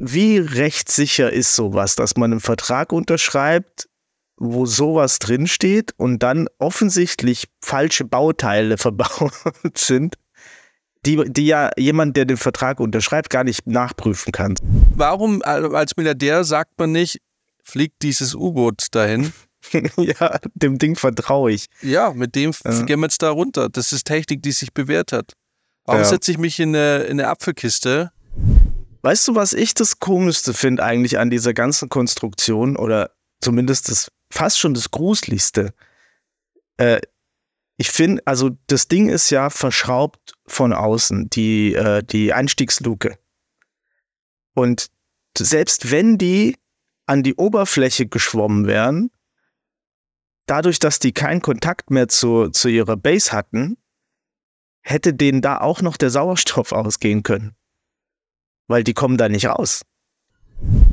wie rechtssicher ist sowas, dass man einen Vertrag unterschreibt, wo sowas drinsteht und dann offensichtlich falsche Bauteile verbaut sind, die, die ja jemand, der den Vertrag unterschreibt, gar nicht nachprüfen kann. Warum als Milliardär sagt man nicht, fliegt dieses U-Boot dahin? ja, dem Ding vertraue ich. Ja, mit dem ja. gehen wir jetzt da runter. Das ist Technik, die sich bewährt hat. Warum ja. setze ich mich in eine, in eine Apfelkiste? Weißt du, was ich das Komischste finde eigentlich an dieser ganzen Konstruktion oder zumindest das fast schon das Gruseligste? Äh, ich finde, also das Ding ist ja verschraubt von außen, die, äh, die Einstiegsluke. Und selbst wenn die an die Oberfläche geschwommen wären, dadurch, dass die keinen Kontakt mehr zu, zu ihrer Base hatten, hätte denen da auch noch der Sauerstoff ausgehen können. Weil die kommen da nicht raus.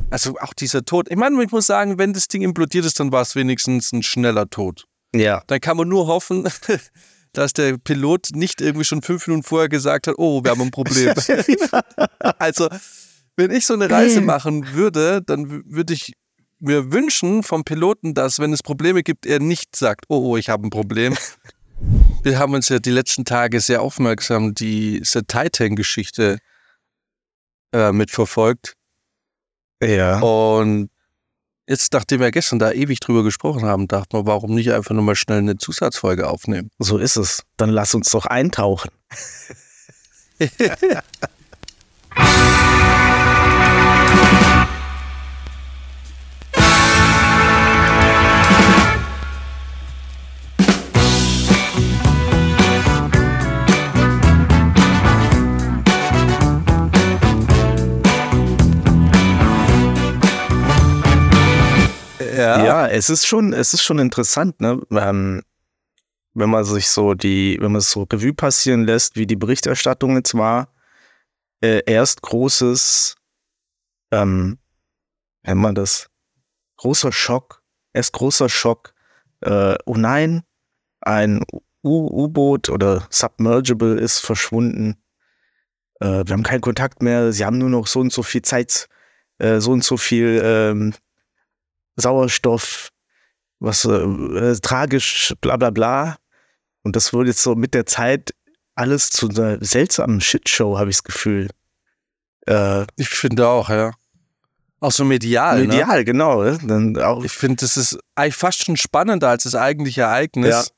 Also auch dieser Tod. Ich meine, ich muss sagen, wenn das Ding implodiert ist, dann war es wenigstens ein schneller Tod. Ja. Dann kann man nur hoffen, dass der Pilot nicht irgendwie schon fünf Minuten vorher gesagt hat, oh, wir haben ein Problem. also, wenn ich so eine Reise machen würde, dann würde ich mir wünschen vom Piloten, dass, wenn es Probleme gibt, er nicht sagt, oh, oh ich habe ein Problem. Wir haben uns ja die letzten Tage sehr aufmerksam diese Titan-Geschichte äh, mitverfolgt. Ja. Und jetzt, nachdem wir gestern da ewig drüber gesprochen haben, dachte man, warum nicht einfach nur mal schnell eine Zusatzfolge aufnehmen? So ist es. Dann lass uns doch eintauchen. Ja. es ist schon, es ist schon interessant, ne? Ähm, wenn man sich so die, wenn man es so Revue passieren lässt, wie die Berichterstattung jetzt war, äh, erst großes, ähm, wenn man das, großer Schock, erst großer Schock, äh, oh nein, ein U-Boot oder Submergible ist verschwunden. Äh, wir haben keinen Kontakt mehr, sie haben nur noch so und so viel Zeit, äh, so und so viel ähm, Sauerstoff, was äh, äh, tragisch, bla bla bla. Und das wurde jetzt so mit der Zeit alles zu einer seltsamen Shitshow, habe ich das Gefühl. Äh, ich finde auch, ja. Auch so medial. Ne? Medial, ne? genau. Dann auch ich finde, das ist eigentlich fast schon spannender als das eigentliche Ereignis.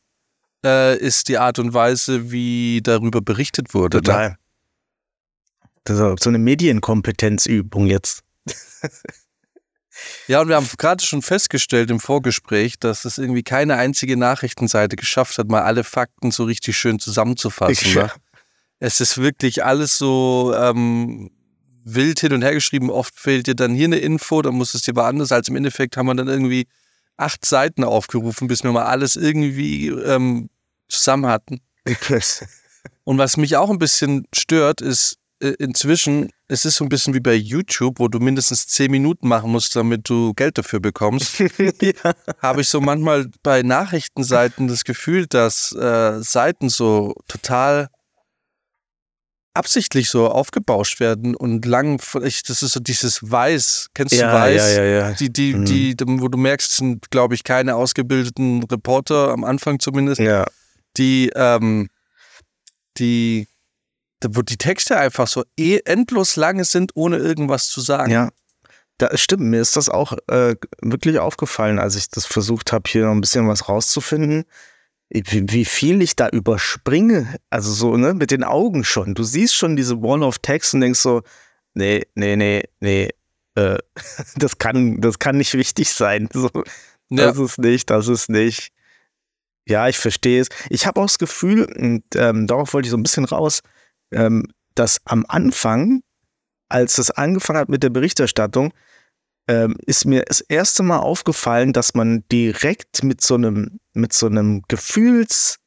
Ja. Äh, ist die Art und Weise, wie darüber berichtet wurde. Ne? Total. Ne? Das ist so eine Medienkompetenzübung jetzt. Ja, und wir haben gerade schon festgestellt im Vorgespräch, dass es irgendwie keine einzige Nachrichtenseite geschafft hat, mal alle Fakten so richtig schön zusammenzufassen. Ne? Es ist wirklich alles so ähm, wild hin und her geschrieben. Oft fehlt dir dann hier eine Info, dann muss es dir woanders. Als im Endeffekt haben wir dann irgendwie acht Seiten aufgerufen, bis wir mal alles irgendwie ähm, zusammen hatten. Und was mich auch ein bisschen stört, ist, inzwischen, es ist so ein bisschen wie bei YouTube, wo du mindestens zehn Minuten machen musst, damit du Geld dafür bekommst. ja. Habe ich so manchmal bei Nachrichtenseiten das Gefühl, dass äh, Seiten so total absichtlich so aufgebauscht werden und lang, das ist so dieses Weiß, kennst ja, du Weiß? Ja, ja, ja. Die, die, mhm. die, wo du merkst, sind, glaube ich, keine ausgebildeten Reporter, am Anfang zumindest, ja. die, ähm, die wo die Texte einfach so eh endlos lange sind, ohne irgendwas zu sagen. Ja, da stimmt. Mir ist das auch äh, wirklich aufgefallen, als ich das versucht habe, hier noch ein bisschen was rauszufinden. Wie, wie, viel ich da überspringe, also so, ne, mit den Augen schon. Du siehst schon diese Wall of Text und denkst so, nee, nee, nee, nee, äh, das kann, das kann nicht wichtig sein. So, das ja. ist nicht, das ist nicht. Ja, ich verstehe es. Ich habe auch das Gefühl, und ähm, darauf wollte ich so ein bisschen raus, ähm, dass am Anfang, als es angefangen hat mit der Berichterstattung, ähm, ist mir das erste Mal aufgefallen, dass man direkt mit so einem, mit so einem Gefühlsimpetus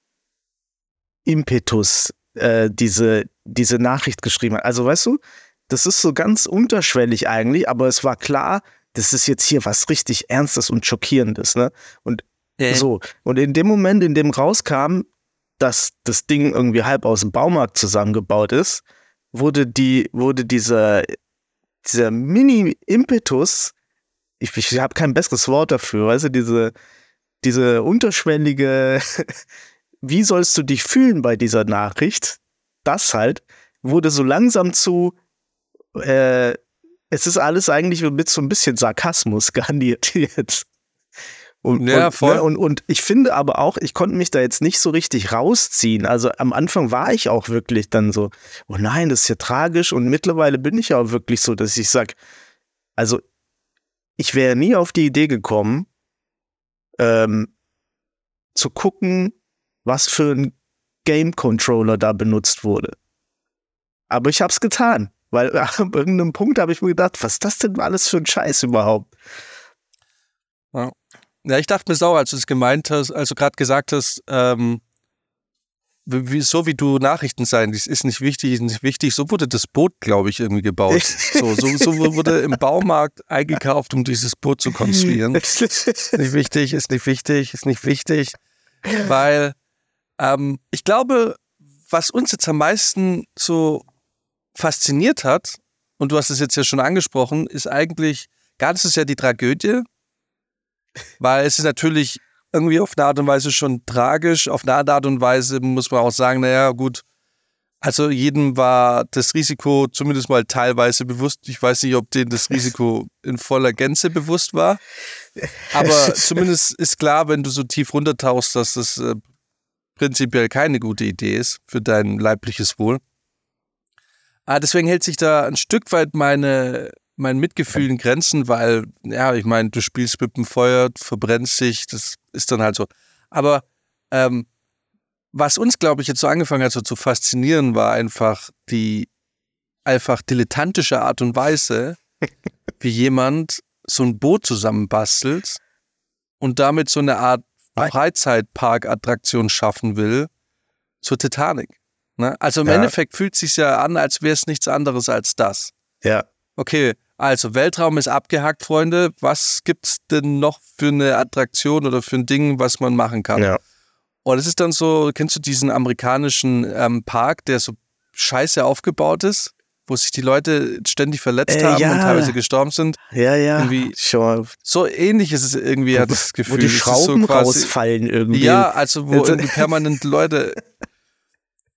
äh, diese, diese Nachricht geschrieben hat. Also weißt du, das ist so ganz unterschwellig eigentlich, aber es war klar, das ist jetzt hier was richtig Ernstes und Schockierendes, ne? Und äh. so. Und in dem Moment, in dem rauskam, dass das Ding irgendwie halb aus dem Baumarkt zusammengebaut ist, wurde die, wurde dieser dieser Mini-Impetus, ich, ich habe kein besseres Wort dafür, weißt du, diese, diese unterschwellige, wie sollst du dich fühlen bei dieser Nachricht? Das halt wurde so langsam zu, äh, es ist alles eigentlich mit so ein bisschen Sarkasmus garniert jetzt. Und, ja, und, voll. Ne, und, und ich finde aber auch, ich konnte mich da jetzt nicht so richtig rausziehen. Also am Anfang war ich auch wirklich dann so, oh nein, das ist ja tragisch. Und mittlerweile bin ich auch wirklich so, dass ich sage, also ich wäre nie auf die Idee gekommen, ähm, zu gucken, was für ein Game Controller da benutzt wurde. Aber ich habe es getan, weil an irgendeinem Punkt habe ich mir gedacht, was ist das denn alles für ein Scheiß überhaupt? Ja. Ja, ich dachte mir sau, als du es gemeint hast, also gerade gesagt hast, ähm, wie, so wie du Nachrichten sein, das ist nicht wichtig, ist nicht wichtig. So wurde das Boot, glaube ich, irgendwie gebaut. So, so, so wurde im Baumarkt eingekauft, um dieses Boot zu konstruieren. ist nicht wichtig, ist nicht wichtig, ist nicht wichtig. Weil ähm, ich glaube, was uns jetzt am meisten so fasziniert hat, und du hast es jetzt ja schon angesprochen, ist eigentlich, ganz ist ja die Tragödie, weil es ist natürlich irgendwie auf eine Art und Weise schon tragisch. Auf eine Art und Weise muss man auch sagen, naja, gut, also jedem war das Risiko zumindest mal teilweise bewusst. Ich weiß nicht, ob denen das Risiko in voller Gänze bewusst war. Aber zumindest ist klar, wenn du so tief runtertauchst, dass das äh, prinzipiell keine gute Idee ist für dein leibliches Wohl. Ah, deswegen hält sich da ein Stück weit meine mein Mitgefühl in Grenzen, weil, ja, ich meine, du spielst mit dem Feuer, verbrennst dich, das ist dann halt so. Aber ähm, was uns, glaube ich, jetzt so angefangen hat, so zu faszinieren, war einfach die einfach dilettantische Art und Weise, wie jemand so ein Boot zusammenbastelt und damit so eine Art Freizeitpark-Attraktion schaffen will zur Titanic. Ne? Also im ja. Endeffekt fühlt es sich ja an, als wäre es nichts anderes als das. Ja. Okay, also Weltraum ist abgehackt, Freunde. Was gibt es denn noch für eine Attraktion oder für ein Ding, was man machen kann? Ja. Und es ist dann so, kennst du diesen amerikanischen ähm, Park, der so scheiße aufgebaut ist? wo sich die Leute ständig verletzt äh, haben ja. und teilweise gestorben sind. Ja, ja. Irgendwie. So ähnlich ist es irgendwie, hat das Gefühl. Wo die Schrauben so rausfallen irgendwie. Ja, also wo irgendwie permanent Leute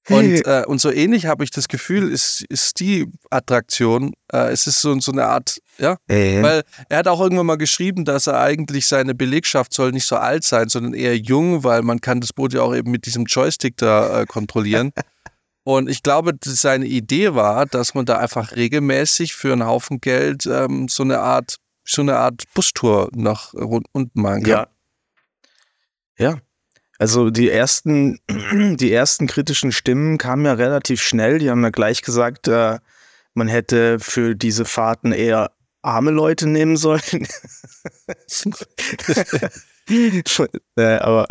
und, äh, und so ähnlich habe ich das Gefühl, ist, ist die Attraktion. Äh, es ist so, so eine Art, ja. Äh. Weil er hat auch irgendwann mal geschrieben, dass er eigentlich seine Belegschaft soll nicht so alt sein, sondern eher jung, weil man kann das Boot ja auch eben mit diesem Joystick da äh, kontrollieren. Und ich glaube, seine Idee war, dass man da einfach regelmäßig für einen Haufen Geld ähm, so eine Art, so eine Art Bustour nach unten machen kann. Ja. Ja, also die ersten, die ersten kritischen Stimmen kamen ja relativ schnell. Die haben ja gleich gesagt, äh, man hätte für diese Fahrten eher arme Leute nehmen sollen. äh, aber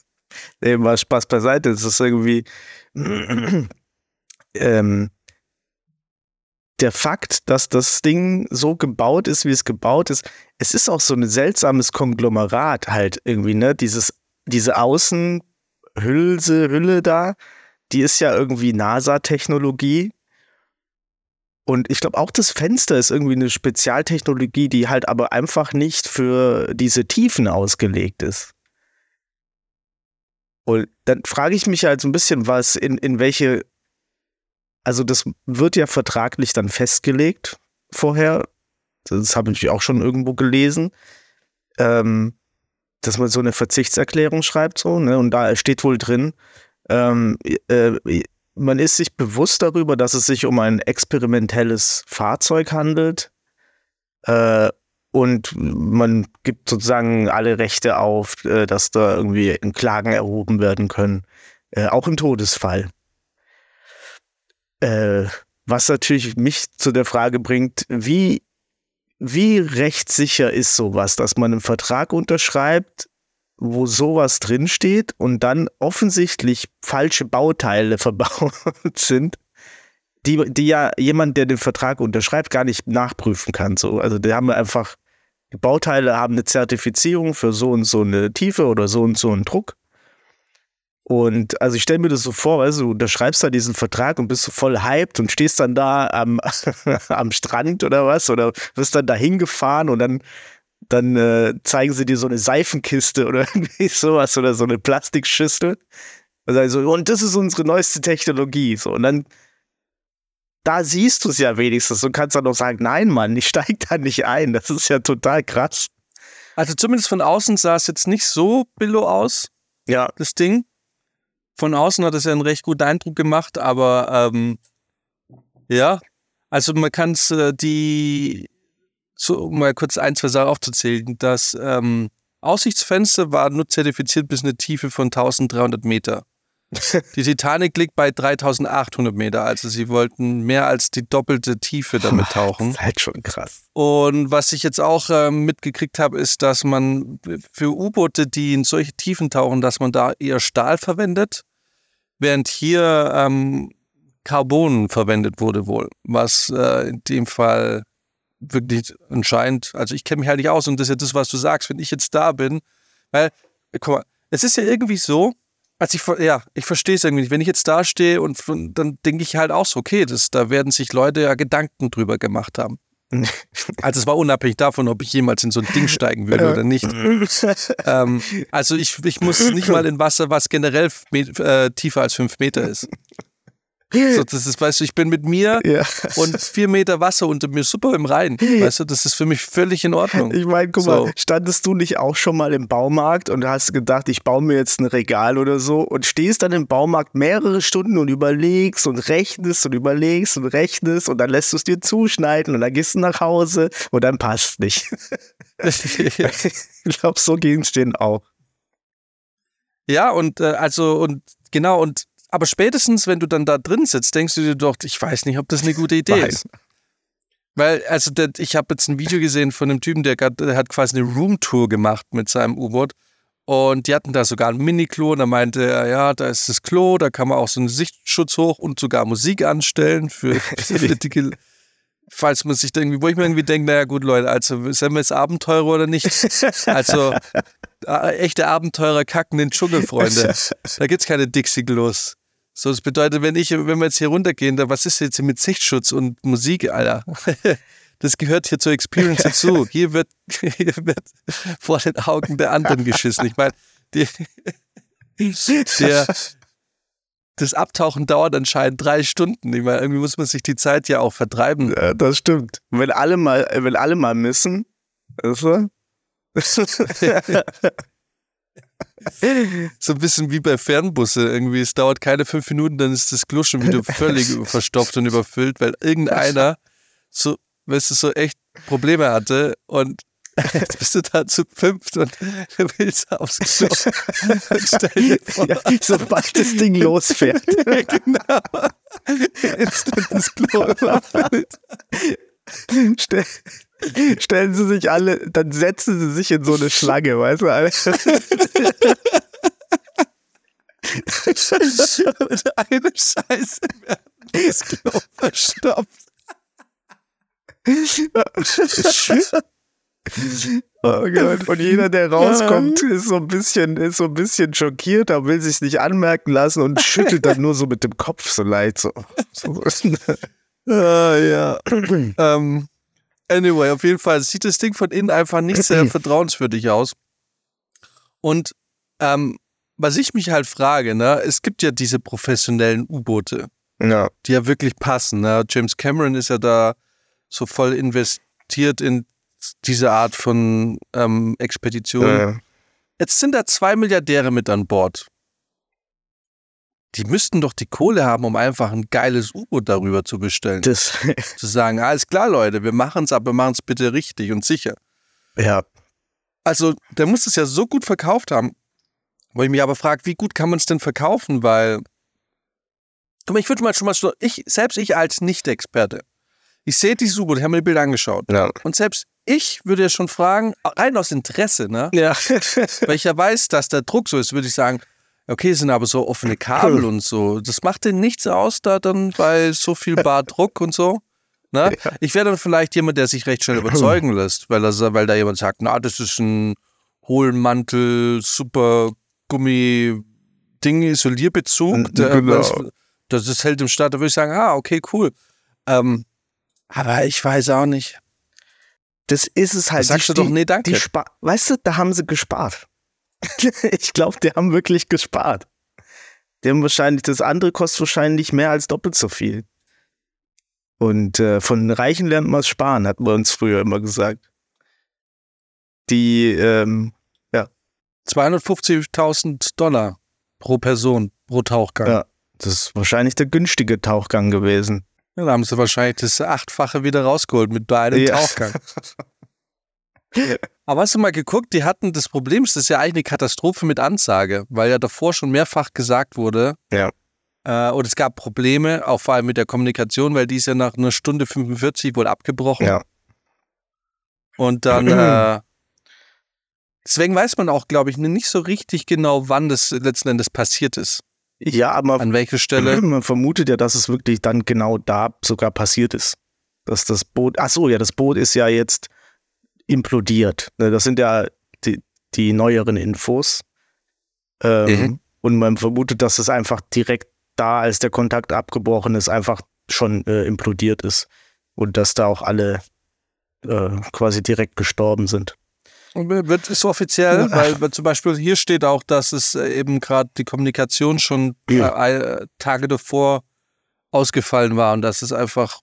nee, mal Spaß beiseite. Es ist irgendwie ähm, der Fakt, dass das Ding so gebaut ist, wie es gebaut ist. Es ist auch so ein seltsames Konglomerat halt irgendwie, ne? Dieses diese Außenhülse, Hülle da, die ist ja irgendwie NASA-Technologie. Und ich glaube, auch das Fenster ist irgendwie eine Spezialtechnologie, die halt aber einfach nicht für diese Tiefen ausgelegt ist. Und dann frage ich mich halt so ein bisschen, was in, in welche, also das wird ja vertraglich dann festgelegt vorher. Das habe ich auch schon irgendwo gelesen. Ähm, dass man so eine Verzichtserklärung schreibt, so, ne? Und da steht wohl drin, ähm, äh, man ist sich bewusst darüber, dass es sich um ein experimentelles Fahrzeug handelt. Äh, und man gibt sozusagen alle Rechte auf, äh, dass da irgendwie Klagen erhoben werden können, äh, auch im Todesfall. Äh, was natürlich mich zu der Frage bringt, wie wie rechtssicher ist sowas, dass man einen Vertrag unterschreibt, wo sowas drinsteht und dann offensichtlich falsche Bauteile verbaut sind, die, die ja jemand, der den Vertrag unterschreibt, gar nicht nachprüfen kann. So. Also die haben einfach, die Bauteile haben eine Zertifizierung für so und so eine Tiefe oder so und so einen Druck. Und also ich stelle mir das so vor, weißt du, du unterschreibst da diesen Vertrag und bist so voll hyped und stehst dann da am, am Strand oder was oder wirst dann da hingefahren und dann, dann äh, zeigen sie dir so eine Seifenkiste oder irgendwie sowas oder so eine Plastikschüssel. Also, und das ist unsere neueste Technologie. So, und dann da siehst du es ja wenigstens und kannst dann noch sagen, nein, Mann, ich steig da nicht ein. Das ist ja total krass. Also zumindest von außen sah es jetzt nicht so billo aus. Ja. Das Ding. Von außen hat es ja einen recht guten Eindruck gemacht, aber ähm, ja, also man kann es äh, die, so um mal kurz ein, zwei Sachen aufzuzählen, das ähm, Aussichtsfenster war nur zertifiziert bis eine Tiefe von 1300 Meter. Die Titanic liegt bei 3800 Meter, also sie wollten mehr als die doppelte Tiefe damit tauchen. Das ist halt schon krass. Und was ich jetzt auch äh, mitgekriegt habe, ist, dass man für U-Boote, die in solche Tiefen tauchen, dass man da eher Stahl verwendet, während hier ähm, Carbon verwendet wurde wohl, was äh, in dem Fall wirklich anscheinend, also ich kenne mich halt nicht aus und das ist ja das, was du sagst, wenn ich jetzt da bin, weil, guck mal, es ist ja irgendwie so, also ich, ja, ich verstehe es irgendwie nicht. Wenn ich jetzt da stehe und, und dann denke ich halt auch so, okay, das, da werden sich Leute ja Gedanken drüber gemacht haben. Also es war unabhängig davon, ob ich jemals in so ein Ding steigen würde oder nicht. ähm, also ich, ich muss nicht mal in Wasser, was generell äh, tiefer als fünf Meter ist. So, das ist, weißt du, ich bin mit mir ja. und vier Meter Wasser unter mir super im Rhein. Weißt du, das ist für mich völlig in Ordnung. Ich meine, guck so. mal, standest du nicht auch schon mal im Baumarkt und hast gedacht, ich baue mir jetzt ein Regal oder so und stehst dann im Baumarkt mehrere Stunden und überlegst und rechnest und überlegst und rechnest und dann lässt du es dir zuschneiden und dann gehst du nach Hause und dann passt nicht. ich glaube, so ging es denen auch. Ja, und äh, also, und genau, und aber spätestens, wenn du dann da drin sitzt, denkst du dir doch, ich weiß nicht, ob das eine gute Idee Nein. ist. Weil, also, der, ich habe jetzt ein Video gesehen von einem Typen, der, grad, der hat quasi eine Roomtour gemacht mit seinem U-Boot. Und die hatten da sogar ein Mini-Klo und da meinte er, ja, da ist das Klo, da kann man auch so einen Sichtschutz hoch und sogar Musik anstellen für, für die, falls man sich irgendwie, wo ich mir irgendwie denke, naja gut, Leute, also sind wir jetzt Abenteurer oder nicht? Also äh, echte Abenteurer kacken den Dschungel, Freunde. Da gibt's keine Dixie-Glos. So, das bedeutet, wenn ich, wenn wir jetzt hier runtergehen, da was ist jetzt mit Sichtschutz und Musik, Alter? Das gehört hier zur Experience dazu. Hier wird, hier wird vor den Augen der anderen geschissen. Ich meine, der, das Abtauchen dauert anscheinend drei Stunden. Ich meine, irgendwie muss man sich die Zeit ja auch vertreiben. Ja, das stimmt. Wenn alle mal, wenn alle mal missen, er? so ein bisschen wie bei Fernbusse irgendwie. Es dauert keine fünf Minuten, dann ist das Klo schon wieder völlig verstopft und überfüllt, weil irgendeiner so, weißt du, so echt Probleme hatte und Jetzt bist du da zu fünft und du willst aufs Klo. Ja, sobald das Ding losfährt. genau. Instant das Klo überfüllt. Stell, stellen sie sich alle, dann setzen sie sich in so eine Schlange, weißt du? Und eine Scheiße werden das Klo verstopft. Oh Gott. Und jeder, der rauskommt, ist so ein bisschen, ist so ein bisschen schockiert, aber will sich nicht anmerken lassen und schüttelt dann nur so mit dem Kopf so leid. So. ah, ja. ähm, Anyway, auf jeden Fall sieht das Ding von innen einfach nicht sehr vertrauenswürdig aus. Und ähm, was ich mich halt frage, ne, es gibt ja diese professionellen U-Boote, ja. die ja wirklich passen. Ne? James Cameron ist ja da so voll investiert in diese Art von ähm, Expedition. Ja. Jetzt sind da zwei Milliardäre mit an Bord die müssten doch die Kohle haben, um einfach ein geiles U-Boot darüber zu bestellen. Das zu sagen, alles klar, Leute, wir machen es, aber machen es bitte richtig und sicher. Ja. Also, der muss es ja so gut verkauft haben, wo ich mich aber frage, wie gut kann man es denn verkaufen, weil, guck mal, ich würde mal schon mal so, ich, selbst ich als Nicht-Experte, ich sehe dieses U-Boot, ich habe mir die Bilder angeschaut. Ja. Und selbst ich würde ja schon fragen, rein aus Interesse, ne? Ja. weil ich ja weiß, dass der Druck so ist, würde ich sagen, Okay, es sind aber so offene Kabel und so. Das macht denn nichts aus da dann bei so viel Bardruck und so. Ne? Ja. Ich wäre dann vielleicht jemand, der sich recht schnell überzeugen lässt, weil, er, weil da jemand sagt, na, das ist ein Hohlmantel, super Gummi-Ding Ding Isolierbezug, genau. das ist hält im Start, da würde ich sagen, ah, okay, cool. Ähm, aber ich weiß auch nicht. Das ist es halt. Da sagst die, du doch, nee, danke. Die weißt du, da haben sie gespart. ich glaube, die haben wirklich gespart. Die haben wahrscheinlich, das andere kostet wahrscheinlich mehr als doppelt so viel. Und äh, von Reichen lernt man es sparen, hat man uns früher immer gesagt. Die, ähm, ja. 250.000 Dollar pro Person, pro Tauchgang. Ja, das ist wahrscheinlich der günstige Tauchgang gewesen. Ja, da haben sie wahrscheinlich das Achtfache wieder rausgeholt mit einem ja. Tauchgang. Aber hast du mal geguckt, die hatten das Problem, das ist ja eigentlich eine Katastrophe mit Ansage, weil ja davor schon mehrfach gesagt wurde, ja. Äh, und es gab Probleme, auch vor allem mit der Kommunikation, weil die ist ja nach einer Stunde 45 wohl abgebrochen. Ja. Und dann, äh, deswegen weiß man auch, glaube ich, nicht so richtig genau, wann das letzten Endes passiert ist. Ja, aber an welcher Stelle? Man vermutet ja, dass es wirklich dann genau da sogar passiert ist. Dass das Boot, ach so, ja, das Boot ist ja jetzt implodiert. Ne, das sind ja die, die neueren Infos. Ähm, mhm. Und man vermutet, dass es einfach direkt da, als der Kontakt abgebrochen ist, einfach schon äh, implodiert ist. Und dass da auch alle äh, quasi direkt gestorben sind. Wird es offiziell, weil, weil, zum Beispiel hier steht auch, dass es äh, eben gerade die Kommunikation schon ja. äh, Tage davor ausgefallen war und dass es einfach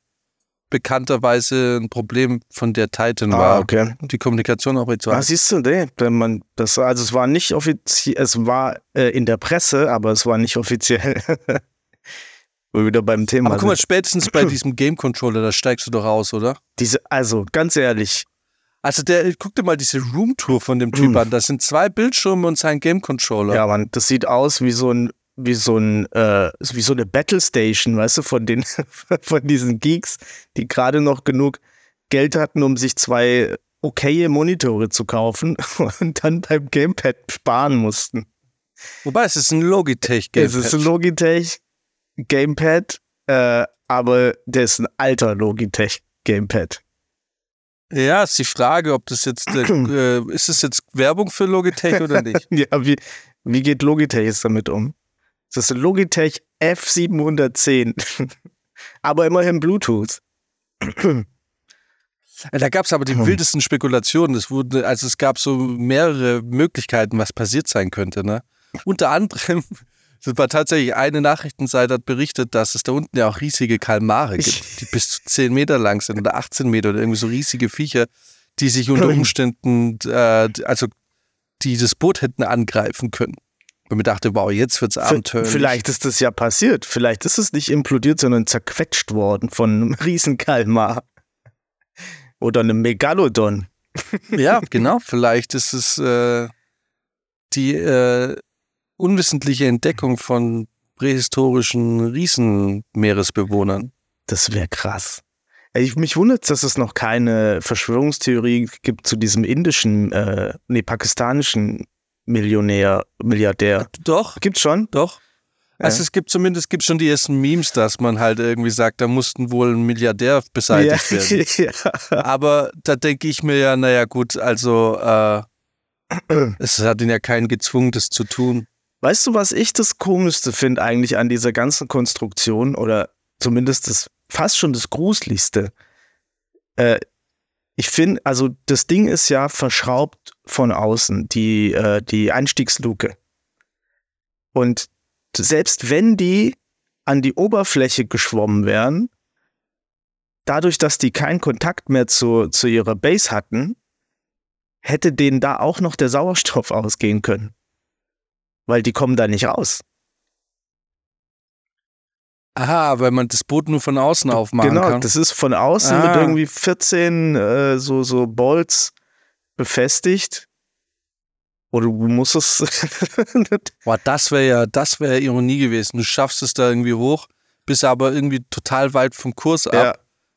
bekannterweise ein Problem von der Titan ah, war. Okay. Die Kommunikation auch jetzt war. Ah, siehst du, nee, man, das, also es war nicht offiziell, es war äh, in der Presse, aber es war nicht offiziell. Wo wieder beim Thema Aber guck mal, spätestens bei diesem Game Controller, da steigst du doch raus, oder? Diese, also ganz ehrlich, also der, guck dir mal diese Roomtour von dem Typ mm. an. Das sind zwei Bildschirme und sein Game Controller. Ja, Mann, das sieht aus wie so ein, wie so ein, äh, wie so eine Battle Station, weißt du, von den, von diesen Geeks, die gerade noch genug Geld hatten, um sich zwei okaye Monitore zu kaufen und dann beim Gamepad sparen mussten. Wobei es ist ein Logitech Gamepad. Es ist ein Logitech Gamepad, äh, aber der ist ein alter Logitech Gamepad. Ja, ist die Frage, ob das jetzt, äh, ist es jetzt Werbung für Logitech oder nicht? ja, wie, wie geht Logitech jetzt damit um? Das ist Logitech F710, aber immerhin Bluetooth. Da gab es aber die hm. wildesten Spekulationen. Es wurde, also es gab so mehrere Möglichkeiten, was passiert sein könnte. Ne? Unter anderem war tatsächlich eine Nachrichtenseite hat berichtet, dass es da unten ja auch riesige Kalmare gibt, die bis zu 10 Meter lang sind oder 18 Meter oder irgendwie so riesige Viecher, die sich unter Umständen, äh, also die das Boot hätten angreifen können. Und mir dachte, wow, jetzt wird's abenteuerlich. Vielleicht ist das ja passiert. Vielleicht ist es nicht implodiert, sondern zerquetscht worden von einem Riesenkalmar. Oder einem Megalodon. ja, genau. Vielleicht ist es äh, die äh, unwissentliche Entdeckung von prähistorischen Riesenmeeresbewohnern. Das wäre krass. Ich, mich wundert, dass es noch keine Verschwörungstheorie gibt zu diesem indischen, äh, nee, pakistanischen Millionär, Milliardär. Doch. Gibt's schon? Doch. Also ja. es gibt zumindest gibt schon die ersten Memes, dass man halt irgendwie sagt, da mussten wohl ein Milliardär beseitigt ja. werden. ja. Aber da denke ich mir ja, naja gut, also äh, es hat ihn ja keinen gezwungen, das zu tun. Weißt du, was ich das Komischste finde eigentlich an dieser ganzen Konstruktion oder zumindest das fast schon das Gruseligste? Äh, ich finde, also das Ding ist ja verschraubt von außen, die, äh, die Einstiegsluke. Und selbst wenn die an die Oberfläche geschwommen wären, dadurch, dass die keinen Kontakt mehr zu, zu ihrer Base hatten, hätte denen da auch noch der Sauerstoff ausgehen können weil die kommen da nicht raus. Aha, weil man das Boot nur von außen aufmachen genau, kann. Genau, das ist von außen ah. mit irgendwie 14 äh, so, so Bolts befestigt. Oder du musst es. Boah, das wäre ja, das wäre Ironie gewesen. Du schaffst es da irgendwie hoch, bist aber irgendwie total weit vom Kurs ab. Ja.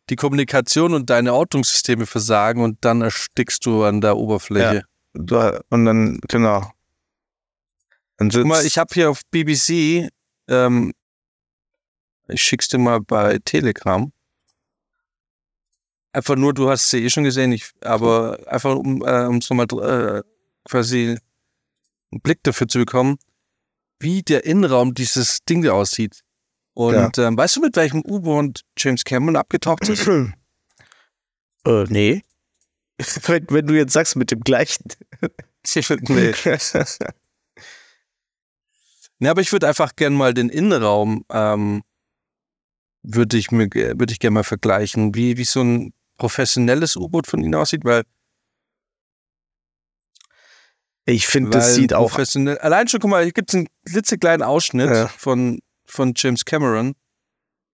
Die Kommunikation und deine Ortungssysteme versagen und dann erstickst du an der Oberfläche. Ja. Und dann, genau. Guck mal, ich habe hier auf BBC, ähm, ich schick's dir mal bei Telegram. Einfach nur, du hast sie eh schon gesehen, ich, aber einfach um, äh, um so mal äh, quasi einen Blick dafür zu bekommen. wie der Innenraum dieses Ding aussieht. Und ja. ähm, weißt du, mit welchem U-Boot James Cameron abgetaucht ist? äh, nee. wenn, wenn, du jetzt sagst, mit dem gleichen. nee. nee, aber ich würde einfach gern mal den Innenraum, ähm, würde ich mir, würde ich gerne mal vergleichen, wie, wie so ein professionelles U-Boot von ihnen aussieht, weil ich finde, das sieht auch. Professionell. Allein schon, guck mal, hier gibt es einen klitzekleinen Ausschnitt ja. von, von James Cameron.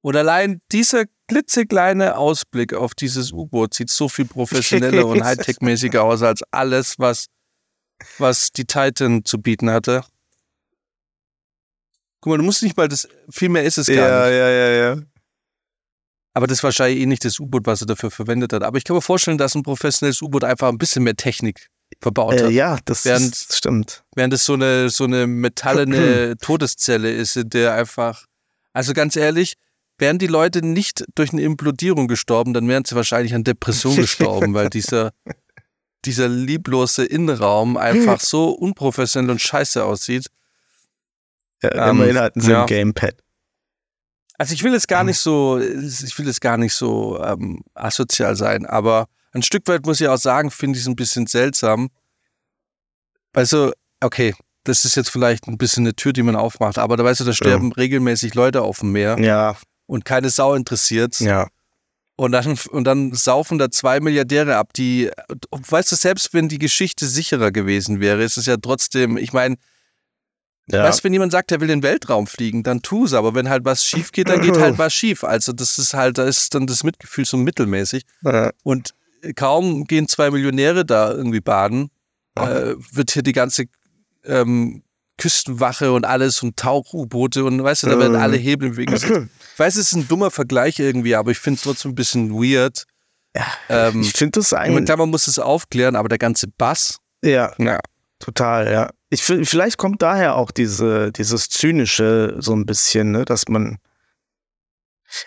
Und allein dieser klitzekleine Ausblick auf dieses U-Boot sieht so viel professioneller und Hightech-mäßiger aus als alles, was, was die Titan zu bieten hatte. Guck mal, du musst nicht mal das, viel mehr ist es gar ja, nicht. Ja, ja, ja, ja. Aber das ist wahrscheinlich eh nicht das U-Boot, was er dafür verwendet hat. Aber ich kann mir vorstellen, dass ein professionelles U-Boot einfach ein bisschen mehr Technik verbaut äh, hat. ja, das, während, ist, stimmt. Während es so eine, so eine metallene Todeszelle ist, in der einfach, also ganz ehrlich, wären die Leute nicht durch eine Implodierung gestorben, dann wären sie wahrscheinlich an Depression gestorben, weil dieser, dieser lieblose Innenraum einfach so unprofessionell und scheiße aussieht. Ja, ähm, immerhin hatten sie ja. ein Gamepad. Also ich will es gar nicht so, ich will es gar nicht so ähm, asozial sein, aber ein Stück weit muss ich auch sagen, finde ich es ein bisschen seltsam. Also, okay, das ist jetzt vielleicht ein bisschen eine Tür, die man aufmacht, aber da weißt du, da sterben ja. regelmäßig Leute auf dem Meer. Ja. Und keine Sau interessiert Ja. Und dann, und dann saufen da zwei Milliardäre ab, die, weißt du, selbst wenn die Geschichte sicherer gewesen wäre, ist es ja trotzdem, ich meine, ja. weißt du, wenn jemand sagt, er will in den Weltraum fliegen, dann tu es, aber wenn halt was schief geht, dann geht halt was schief. Also das ist halt, da ist dann das Mitgefühl so mittelmäßig. Ja. Und kaum gehen zwei Millionäre da irgendwie baden, äh, wird hier die ganze ähm, Küstenwache und alles und Tauch-U-Boote und weißt du, da werden alle Hebel in Bewegung. Ich weiß, es ist ein dummer Vergleich irgendwie, aber ich finde es trotzdem ein bisschen weird. Ja, ähm, ich finde das eigentlich. Klar, man muss es aufklären, aber der ganze Bass. Ja, ja. total, ja. Ich, vielleicht kommt daher auch diese, dieses Zynische so ein bisschen, ne, dass man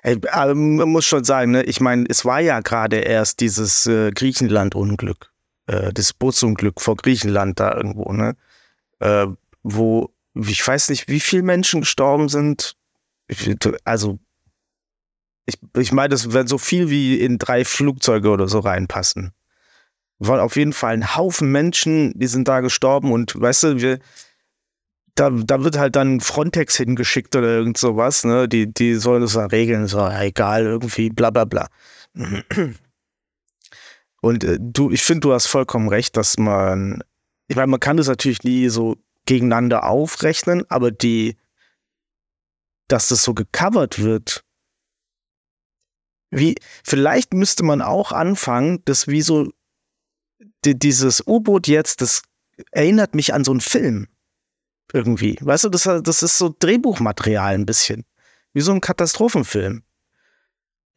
Ey, man muss schon sagen, ne, ich meine, es war ja gerade erst dieses äh, Griechenland-Unglück, äh, das Bootsunglück vor Griechenland da irgendwo, ne? Äh, wo, ich weiß nicht, wie viele Menschen gestorben sind. Also, ich, ich meine, das werden so viel wie in drei Flugzeuge oder so reinpassen. War auf jeden Fall ein Haufen Menschen, die sind da gestorben und weißt du, wir, da, da wird halt dann Frontex hingeschickt oder irgend sowas, ne? Die, die sollen das dann regeln, so, ja, egal, irgendwie, bla bla bla. Und äh, du, ich finde, du hast vollkommen recht, dass man, ich meine, man kann das natürlich nie so gegeneinander aufrechnen, aber die, dass das so gecovert wird, wie, vielleicht müsste man auch anfangen, dass wie so dieses U-Boot jetzt, das erinnert mich an so einen Film irgendwie. Weißt du, das, das ist so Drehbuchmaterial ein bisschen. Wie so ein Katastrophenfilm.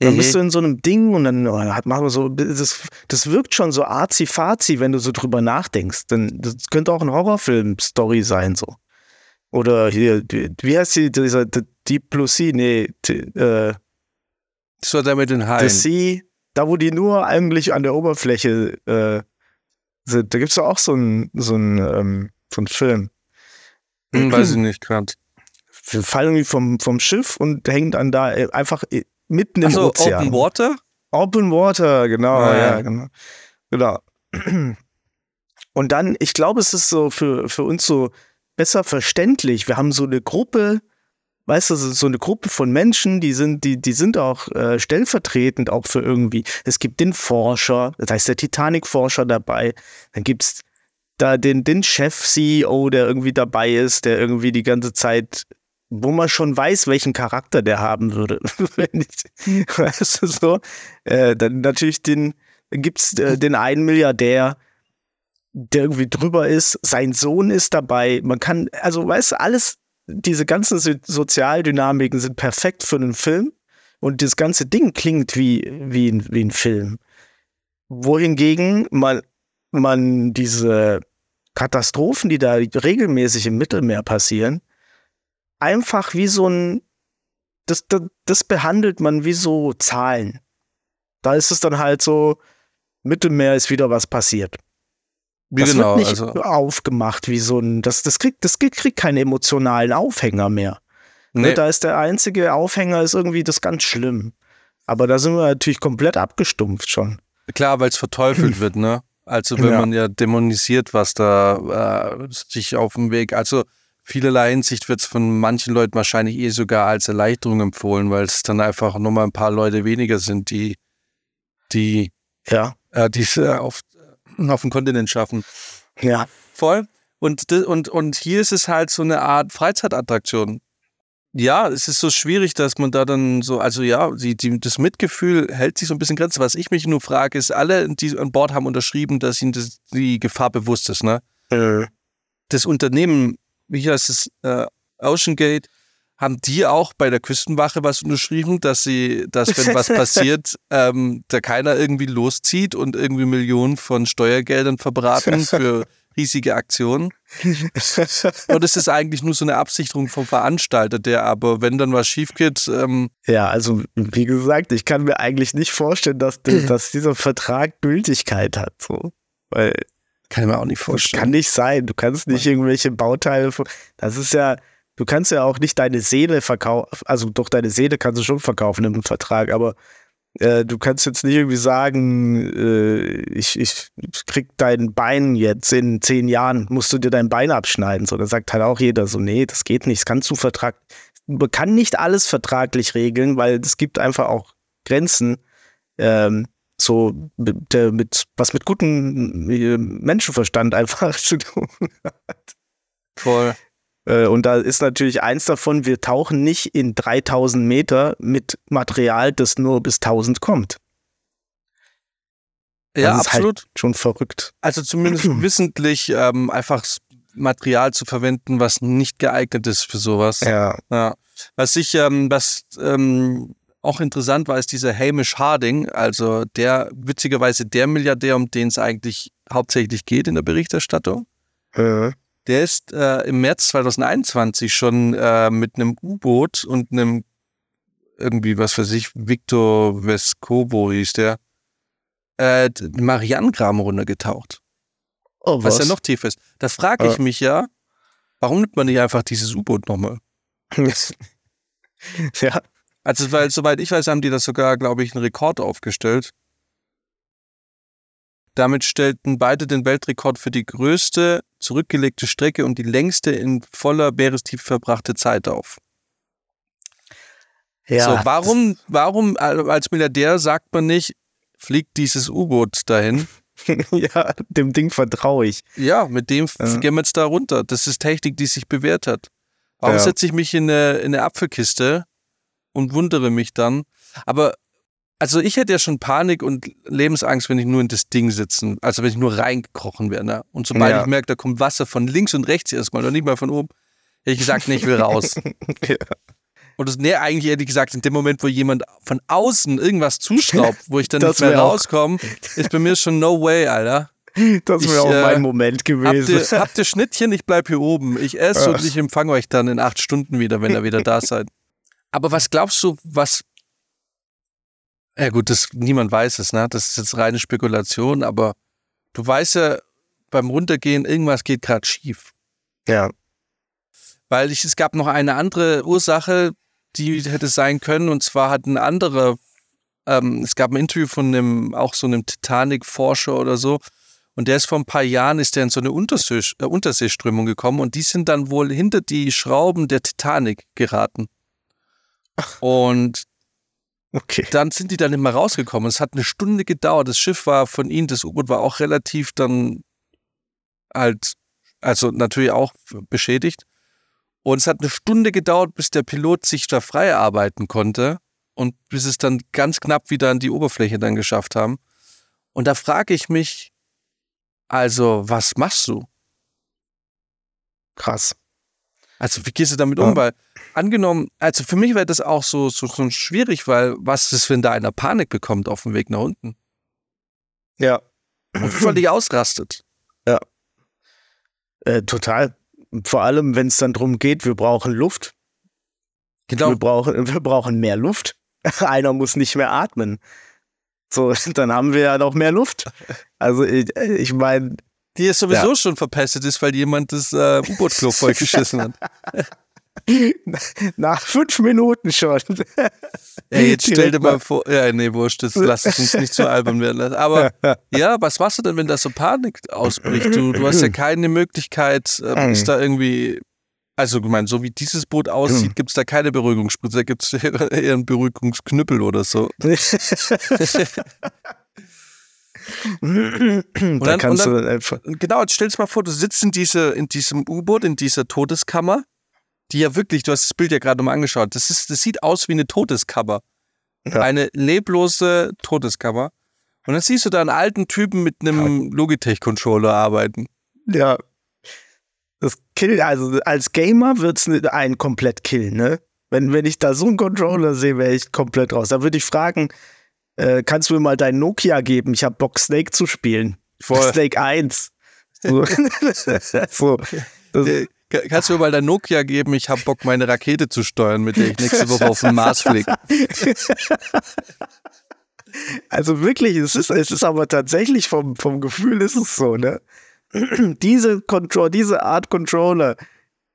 Dann bist du in so einem Ding und dann oh, hat machen wir so, das, das wirkt schon so arzi-fazi, wenn du so drüber nachdenkst. Denn das könnte auch ein Horrorfilm-Story sein, so. Oder hier, wie heißt die, dieser Deep Blue Sea? Nee, die, äh, das war der mit den Haien. The Sea, da wo die nur eigentlich an der Oberfläche äh. Da gibt es doch auch so einen so ähm, so einen Film. Hm, weiß ich nicht gerade. Wir fallen irgendwie vom, vom Schiff und hängen dann da äh, einfach äh, mitten im so, Ozean. Open Water? Open Water, genau, ah, ja. ja, genau. Genau. Und dann, ich glaube, es ist so für, für uns so besser verständlich. Wir haben so eine Gruppe, weißt du, so eine Gruppe von Menschen, die sind, die, die sind auch äh, stellvertretend auch für irgendwie. Es gibt den Forscher, das heißt der Titanic-Forscher dabei. Dann gibt es da den, den Chef-CEO, der irgendwie dabei ist, der irgendwie die ganze Zeit, wo man schon weiß, welchen Charakter der haben würde. weißt du so? Äh, dann natürlich den, gibt's äh, den einen Milliardär, der irgendwie drüber ist, sein Sohn ist dabei. Man kann, also weißt du, alles, diese ganzen so Sozialdynamiken sind perfekt für einen Film und das ganze Ding klingt wie, wie, ein, wie ein Film. Wohingegen man, man diese Katastrophen, die da regelmäßig im Mittelmeer passieren, einfach wie so ein, das, das, das behandelt man wie so Zahlen. Da ist es dann halt so, Mittelmeer ist wieder was passiert. Das genau, wird nicht also aufgemacht wie so ein, das, das kriegt, das kriegt keinen emotionalen Aufhänger mehr. Ne, nee. Da ist der einzige Aufhänger ist irgendwie das ganz schlimm. Aber da sind wir natürlich komplett abgestumpft schon. Klar, weil es verteufelt wird, ne? Also wenn ja. man ja dämonisiert, was da äh, sich auf dem Weg, also vielerlei Hinsicht wird es von manchen Leuten wahrscheinlich eh sogar als Erleichterung empfohlen, weil es dann einfach nur mal ein paar Leute weniger sind, die die ja äh, die äh, auf auf dem Kontinent schaffen. Ja. Voll. Und, und, und hier ist es halt so eine Art Freizeitattraktion. Ja, es ist so schwierig, dass man da dann so, also ja, die, die, das Mitgefühl hält sich so ein bisschen Grenzen. Was ich mich nur frage, ist, alle, die an Bord haben unterschrieben, dass ihnen das, die Gefahr bewusst ist, ne? Äh. Das Unternehmen, wie heißt es, äh, Ocean Gate, haben die auch bei der Küstenwache was unterschrieben, dass sie, dass wenn was passiert, ähm, da keiner irgendwie loszieht und irgendwie Millionen von Steuergeldern verbraten für riesige Aktionen? Und es ist eigentlich nur so eine Absicherung vom Veranstalter, der aber, wenn dann was schief geht. Ähm ja, also wie gesagt, ich kann mir eigentlich nicht vorstellen, dass, dass dieser Vertrag Gültigkeit hat. So. Weil. Kann ich mir auch nicht vorstellen. Das kann nicht sein. Du kannst nicht irgendwelche Bauteile. Das ist ja du kannst ja auch nicht deine Seele verkaufen, also doch deine Seele kannst du schon verkaufen im Vertrag, aber äh, du kannst jetzt nicht irgendwie sagen, äh, ich, ich krieg dein Bein jetzt in zehn Jahren, musst du dir dein Bein abschneiden. So, da sagt halt auch jeder so, nee, das geht nicht, das kannst du Vertrag, man kann nicht alles vertraglich regeln, weil es gibt einfach auch Grenzen. Ähm, so mit, mit, was mit gutem äh, Menschenverstand einfach zu tun hat. Voll. Äh, und da ist natürlich eins davon, wir tauchen nicht in 3000 Meter mit Material, das nur bis 1000 kommt. Ja, das absolut. Halt schon verrückt. Also zumindest wissentlich ähm, einfach Material zu verwenden, was nicht geeignet ist für sowas. Ja. ja. Was ich, ähm, was ähm, auch interessant war, ist dieser Hamish Harding, also der witzigerweise der Milliardär, um den es eigentlich hauptsächlich geht in der Berichterstattung. Ja. Der ist äh, im März 2021 schon äh, mit einem U-Boot und einem irgendwie, was weiß ich, Victor Vescovo hieß der, äh, Marianengraben runtergetaucht. Oh, was? was ja noch tief ist. Da frage ich ah. mich ja, warum nimmt man nicht einfach dieses U-Boot nochmal? ja. Also, weil, soweit ich weiß, haben die das sogar, glaube ich, einen Rekord aufgestellt. Damit stellten beide den Weltrekord für die größte zurückgelegte Strecke und die längste in voller Meerestiefe verbrachte Zeit auf. Ja. So, warum, warum als Milliardär sagt man nicht, fliegt dieses U-Boot dahin? ja, dem Ding vertraue ich. Ja, mit dem ja. gehen wir jetzt da runter. Das ist Technik, die sich bewährt hat. Warum ja. setze ich mich in eine, in eine Apfelkiste und wundere mich dann? Aber also ich hätte ja schon Panik und Lebensangst, wenn ich nur in das Ding sitzen, also wenn ich nur reingekrochen wäre. Ne? Und sobald ja. ich merke, da kommt Wasser von links und rechts erstmal und nicht mal von oben, hätte ich gesagt, nee, ich will raus. ja. Und das, nee, eigentlich hätte ich gesagt, in dem Moment, wo jemand von außen irgendwas zuschraubt, wo ich dann nicht mehr rauskomme, ist bei mir schon no way, Alter. Das wäre auch äh, mein Moment gewesen. Habt ihr, habt ihr Schnittchen? Ich bleib hier oben. Ich esse und ich empfange euch dann in acht Stunden wieder, wenn ihr wieder da seid. Aber was glaubst du, was ja gut, das, niemand weiß es, ne? Das ist jetzt reine Spekulation, aber du weißt ja beim Runtergehen, irgendwas geht gerade schief. Ja. Weil ich, es gab noch eine andere Ursache, die hätte sein können, und zwar hat ein anderer, ähm, es gab ein Interview von einem, auch so einem Titanic-Forscher oder so, und der ist vor ein paar Jahren, ist der in so eine Untersee, äh, Unterseeströmung gekommen und die sind dann wohl hinter die Schrauben der Titanic geraten. Und Okay. Dann sind die dann immer rausgekommen. Es hat eine Stunde gedauert. Das Schiff war von ihnen, das U-Boot war auch relativ dann halt, also natürlich auch beschädigt. Und es hat eine Stunde gedauert, bis der Pilot sich da frei arbeiten konnte und bis es dann ganz knapp wieder an die Oberfläche dann geschafft haben. Und da frage ich mich, also, was machst du? Krass. Also wie gehst du damit um? Ja. Weil angenommen, also für mich wäre das auch so, so, so schwierig, weil was ist, wenn da einer Panik bekommt auf dem Weg nach unten? Ja. Und völlig ausrastet. Ja. Äh, total. Vor allem, wenn es dann darum geht, wir brauchen Luft. Genau. Wir brauchen, wir brauchen mehr Luft. Einer muss nicht mehr atmen. So, dann haben wir ja noch mehr Luft. Also ich, ich meine, Die ja sowieso ja. schon verpestet ist, weil jemand das äh, U-Boot-Klo vollgeschissen hat. Nach fünf Minuten schon. Ja, jetzt stell dir mal vor, ja, nee, wurscht, das lass uns nicht zu albern werden lassen. Aber ja, was machst du denn, wenn da so Panik ausbricht? Du, du hast ja keine Möglichkeit, äh, ist da irgendwie, also ich meine, so wie dieses Boot aussieht, gibt es da keine Beruhigungsspritze, da gibt es eher einen Beruhigungsknüppel oder so. Dann, da kannst dann, du einfach. Genau, jetzt stell dir mal vor, du sitzt in, diese, in diesem U-Boot, in dieser Todeskammer die ja wirklich, du hast das Bild ja gerade mal angeschaut, das, ist, das sieht aus wie eine Todeskammer. Ja. Eine leblose Todeskammer. Und dann siehst du da einen alten Typen mit einem Logitech-Controller arbeiten. Ja. Das Kill, also als Gamer wird es einen komplett killen, ne? Wenn, wenn ich da so einen Controller sehe, wäre ich komplett raus. Da würde ich fragen, äh, kannst du mir mal deinen Nokia geben? Ich habe Bock, Snake zu spielen. Voll. Snake 1. So. so. Das, Kannst du mir mal dein Nokia geben? Ich habe Bock, meine Rakete zu steuern, mit der ich nächste Woche auf den Mars fliege. Also wirklich, es ist, es ist aber tatsächlich vom, vom Gefühl ist es so, ne? Diese Control, diese Art Controller,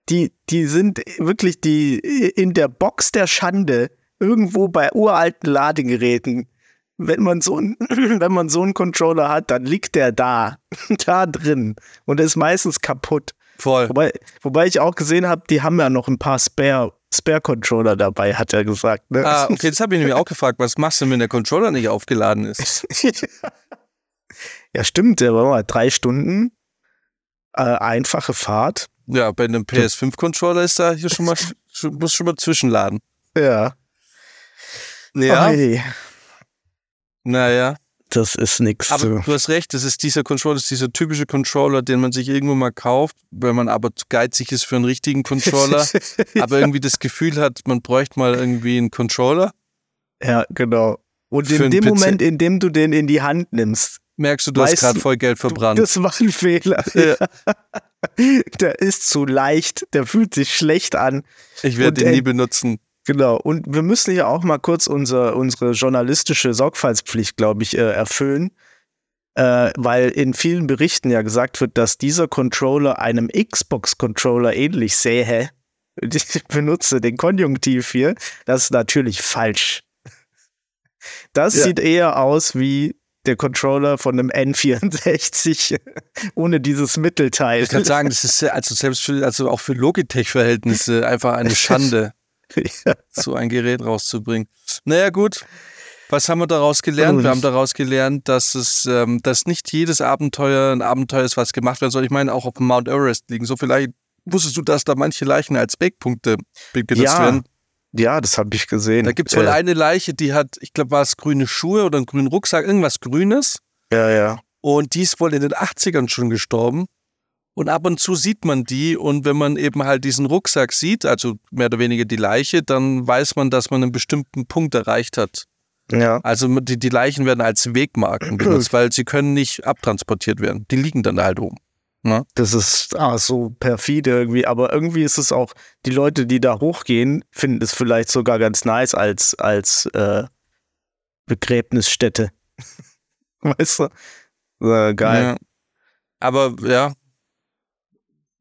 die, die sind wirklich die in der Box der Schande irgendwo bei uralten Ladegeräten. Wenn man so ein, wenn man so einen Controller hat, dann liegt der da, da drin und ist meistens kaputt. Voll. Wobei, wobei ich auch gesehen habe, die haben ja noch ein paar Spare, Spare-Controller dabei, hat er gesagt. Ne? Ah, okay, das habe ich nämlich auch gefragt. Was machst du, wenn der Controller nicht aufgeladen ist? ja, stimmt. Der war mal drei Stunden. Äh, einfache Fahrt. Ja, bei einem PS5-Controller ist da hier schon mal, muss schon mal zwischenladen. Ja. Ja. Oh, Naja das ist nichts. Aber du hast recht, das ist dieser Controller, das ist dieser typische Controller, den man sich irgendwo mal kauft, weil man aber zu geizig ist für einen richtigen Controller, aber irgendwie das Gefühl hat, man bräuchte mal irgendwie einen Controller. Ja, genau. Und in dem Moment, in dem du den in die Hand nimmst, merkst du, du hast gerade voll Geld verbrannt. Das war ein Fehler. Ja. der ist zu leicht, der fühlt sich schlecht an. Ich werde ihn nie benutzen. Genau, und wir müssen hier auch mal kurz unser, unsere journalistische Sorgfaltspflicht, glaube ich, äh, erfüllen, äh, weil in vielen Berichten ja gesagt wird, dass dieser Controller einem Xbox-Controller ähnlich sähe. Ich benutze den Konjunktiv hier. Das ist natürlich falsch. Das ja. sieht eher aus wie der Controller von einem N64 ohne dieses Mittelteil. Ich kann sagen, das ist also selbst für, also auch für Logitech-Verhältnisse einfach eine Schande. ja. so ein Gerät rauszubringen. Naja, gut. Was haben wir daraus gelernt? Wir haben daraus gelernt, dass es, ähm, dass nicht jedes Abenteuer ein Abenteuer ist, was gemacht werden soll. Ich meine, auch auf dem Mount Everest liegen. So vielleicht wusstest du, dass da manche Leichen als Backpunkte benutzt ja. werden. Ja, das habe ich gesehen. Da gibt es wohl äh. eine Leiche, die hat, ich glaube, war es grüne Schuhe oder einen grünen Rucksack, irgendwas Grünes. Ja, ja. Und die ist wohl in den 80ern schon gestorben. Und ab und zu sieht man die und wenn man eben halt diesen Rucksack sieht, also mehr oder weniger die Leiche, dann weiß man, dass man einen bestimmten Punkt erreicht hat. Ja. Also die, die Leichen werden als Wegmarken benutzt, weil sie können nicht abtransportiert werden. Die liegen dann halt oben. Ne? Das ist ah, so perfide irgendwie, aber irgendwie ist es auch, die Leute, die da hochgehen, finden es vielleicht sogar ganz nice als, als äh, Begräbnisstätte. weißt du? Äh, geil. Ja. Aber ja,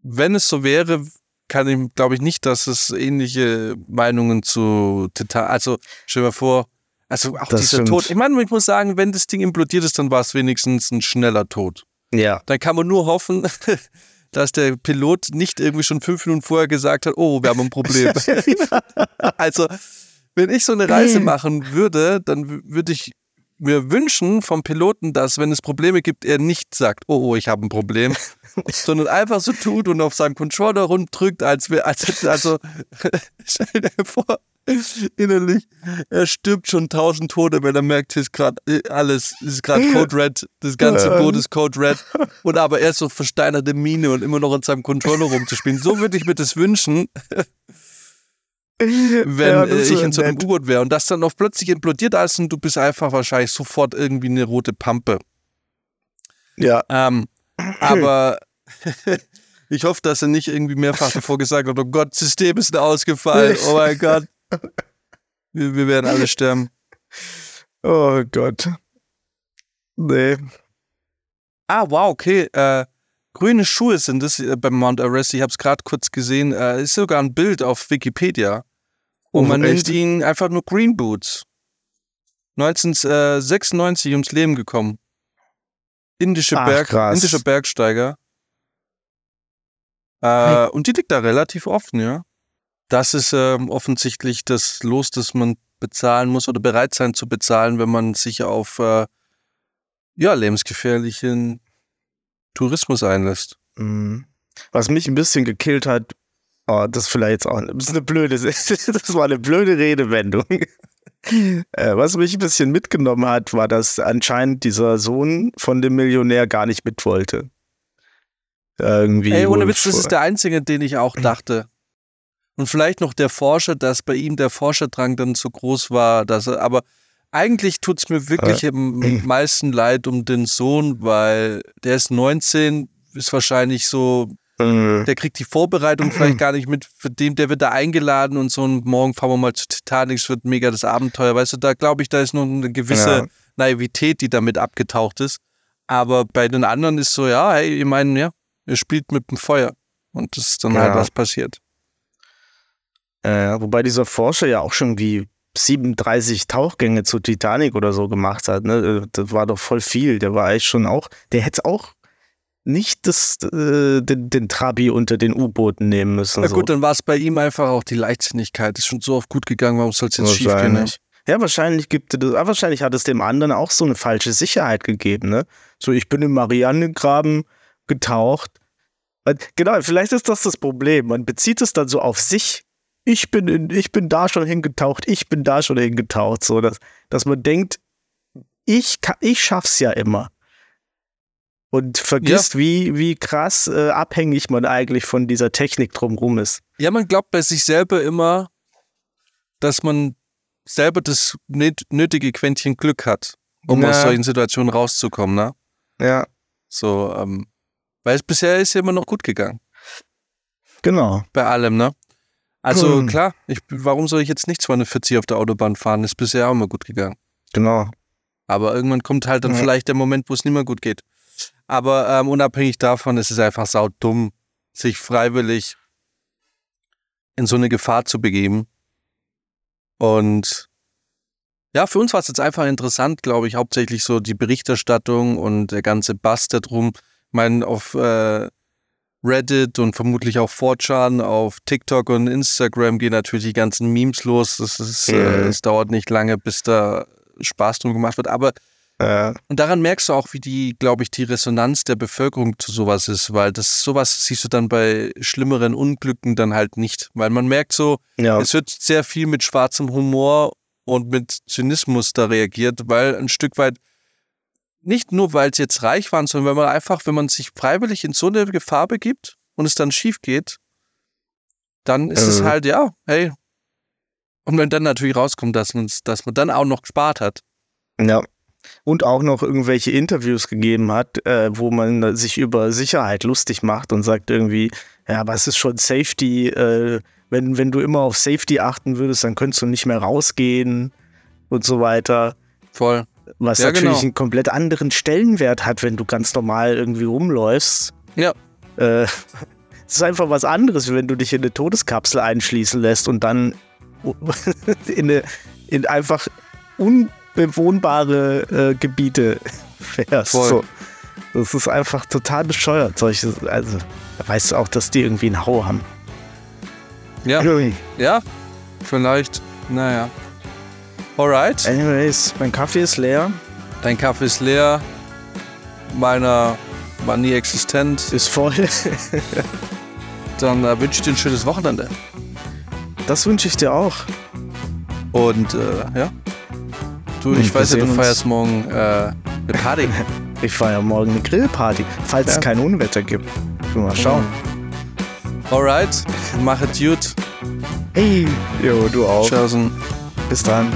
wenn es so wäre, kann ich, glaube ich, nicht, dass es ähnliche Meinungen zu Titan, also stell dir mal vor, also auch das dieser stimmt. Tod. Ich meine, ich muss sagen, wenn das Ding implodiert ist, dann war es wenigstens ein schneller Tod. Ja. Dann kann man nur hoffen, dass der Pilot nicht irgendwie schon fünf Minuten vorher gesagt hat, oh, wir haben ein Problem. also, wenn ich so eine Reise machen würde, dann würde ich mir wünschen vom Piloten, dass, wenn es Probleme gibt, er nicht sagt, oh, oh ich habe ein Problem, sondern einfach so tut und auf seinen Controller runddrückt, als wir, als, also, stell dir vor, innerlich, er stirbt schon tausend Tote, wenn er merkt, ist gerade äh, alles, ist gerade Code Red, das ganze Boot ist Code Red. Und aber er ist so versteinerte Mine und immer noch in seinem Controller rumzuspielen. So würde ich mir das wünschen wenn ja, äh, ich in so einem U-Boot wäre und das dann auf plötzlich implodiert alles und du bist einfach wahrscheinlich sofort irgendwie eine rote Pampe. Ja. Ähm, aber ich hoffe, dass er nicht irgendwie mehrfach davor gesagt hat, oh Gott, System ist ausgefallen, oh mein Gott. Wir, wir werden alle sterben. Oh Gott. Nee. Ah, wow, okay. Äh, Grüne Schuhe sind es äh, beim Mount Everest. Ich habe es gerade kurz gesehen. Äh, ist sogar ein Bild auf Wikipedia. Und man nennt ihn einfach nur Green Boots. 1996 ums Leben gekommen. Indische, Ach, Berg, indische Bergsteiger. Äh, hey. Und die liegt da relativ offen, ja. Das ist ähm, offensichtlich das Los, das man bezahlen muss oder bereit sein zu bezahlen, wenn man sich auf äh, ja, lebensgefährlichen Tourismus einlässt. Mhm. Was mich ein bisschen gekillt hat, oh, das ist vielleicht jetzt auch das ist eine blöde, das war eine blöde Redewendung. äh, was mich ein bisschen mitgenommen hat, war, dass anscheinend dieser Sohn von dem Millionär gar nicht mit wollte. Irgendwie. Ey, ohne Witz, das ist der einzige, den ich auch dachte. Und vielleicht noch der Forscher, dass bei ihm der Forscherdrang dann so groß war, dass er, aber eigentlich tut es mir wirklich am meisten leid um den Sohn, weil der ist 19, ist wahrscheinlich so, äh. der kriegt die Vorbereitung vielleicht gar nicht mit, für den, der wird da eingeladen und so und morgen fahren wir mal zu Titanic, es wird mega das Abenteuer, weißt du, da glaube ich, da ist noch eine gewisse ja. Naivität, die damit abgetaucht ist. Aber bei den anderen ist so, ja, hey, ich meine, ja, er spielt mit dem Feuer und das ist dann halt ja. halt was passiert. Äh, wobei dieser Forscher ja auch schon wie 37 Tauchgänge zu Titanic oder so gemacht hat. Ne? Äh, das war doch voll viel. Der war eigentlich schon auch, der hätte auch nicht das, äh, den, den, Trabi unter den U-Booten nehmen müssen. Na gut, so. dann war es bei ihm einfach auch die Leichtsinnigkeit. Ist schon so oft gut gegangen, warum soll es jetzt schief gehen? Ne? Ja, wahrscheinlich gibt es, ah, wahrscheinlich hat es dem anderen auch so eine falsche Sicherheit gegeben, ne? So, ich bin im Marianengraben getaucht. Genau, vielleicht ist das das Problem. Man bezieht es dann so auf sich ich bin, in, ich bin da schon hingetaucht, ich bin da schon hingetaucht, so dass, dass man denkt, ich, ich schaff's ja immer. Und vergisst, ja. wie, wie krass äh, abhängig man eigentlich von dieser Technik drumherum ist. Ja, man glaubt bei sich selber immer, dass man selber das nötige Quäntchen Glück hat, um ja. aus solchen Situationen rauszukommen, ne? Ja. So, ähm, weil es bisher ist ja immer noch gut gegangen. Genau. Bei allem, ne? Also hm. klar, ich, warum soll ich jetzt nicht 240 auf der Autobahn fahren? Ist bisher auch immer gut gegangen. Genau. Aber irgendwann kommt halt dann ja. vielleicht der Moment, wo es nicht mehr gut geht. Aber ähm, unabhängig davon ist es einfach saudumm, sich freiwillig in so eine Gefahr zu begeben. Und ja, für uns war es jetzt einfach interessant, glaube ich, hauptsächlich so die Berichterstattung und der ganze Bass darum. Ich meine, auf äh, Reddit und vermutlich auch 4chan, auf TikTok und Instagram gehen natürlich die ganzen Memes los. Das ist, äh, mhm. es dauert nicht lange, bis da Spaß drum gemacht wird. Aber äh. und daran merkst du auch, wie die, glaube ich, die Resonanz der Bevölkerung zu sowas ist, weil das sowas siehst du dann bei schlimmeren Unglücken dann halt nicht. Weil man merkt so, ja. es wird sehr viel mit schwarzem Humor und mit Zynismus da reagiert, weil ein Stück weit nicht nur, weil es jetzt reich waren, sondern wenn man einfach, wenn man sich freiwillig in so eine Gefahr begibt und es dann schief geht, dann ist äh. es halt, ja, hey. Und wenn dann natürlich rauskommt, dass man, dass man dann auch noch gespart hat. Ja. Und auch noch irgendwelche Interviews gegeben hat, äh, wo man sich über Sicherheit lustig macht und sagt irgendwie, ja, aber es ist schon Safety, äh, wenn, wenn du immer auf Safety achten würdest, dann könntest du nicht mehr rausgehen und so weiter. Voll. Was ja, natürlich genau. einen komplett anderen Stellenwert hat, wenn du ganz normal irgendwie rumläufst. Ja. Äh, es ist einfach was anderes, wenn du dich in eine Todeskapsel einschließen lässt und dann in, eine, in einfach unbewohnbare äh, Gebiete fährst. Voll. So. Das ist einfach total bescheuert. Solche, also, da weißt du auch, dass die irgendwie einen Hau haben. Ja. Ja, vielleicht. Naja. Alright. Anyways, mein Kaffee ist leer. Dein Kaffee ist leer. Meiner war nie existent. Ist voll. Dann äh, wünsche ich dir ein schönes Wochenende. Das wünsche ich dir auch. Und äh, ja. Du, ich weiß ja, du feierst morgen äh, eine Party. ich feiere morgen eine Grillparty, falls ja. es kein Unwetter gibt. Mal schauen. Alright, mach es gut. Hey, jo, du auch. Tschaußen. Bis dann.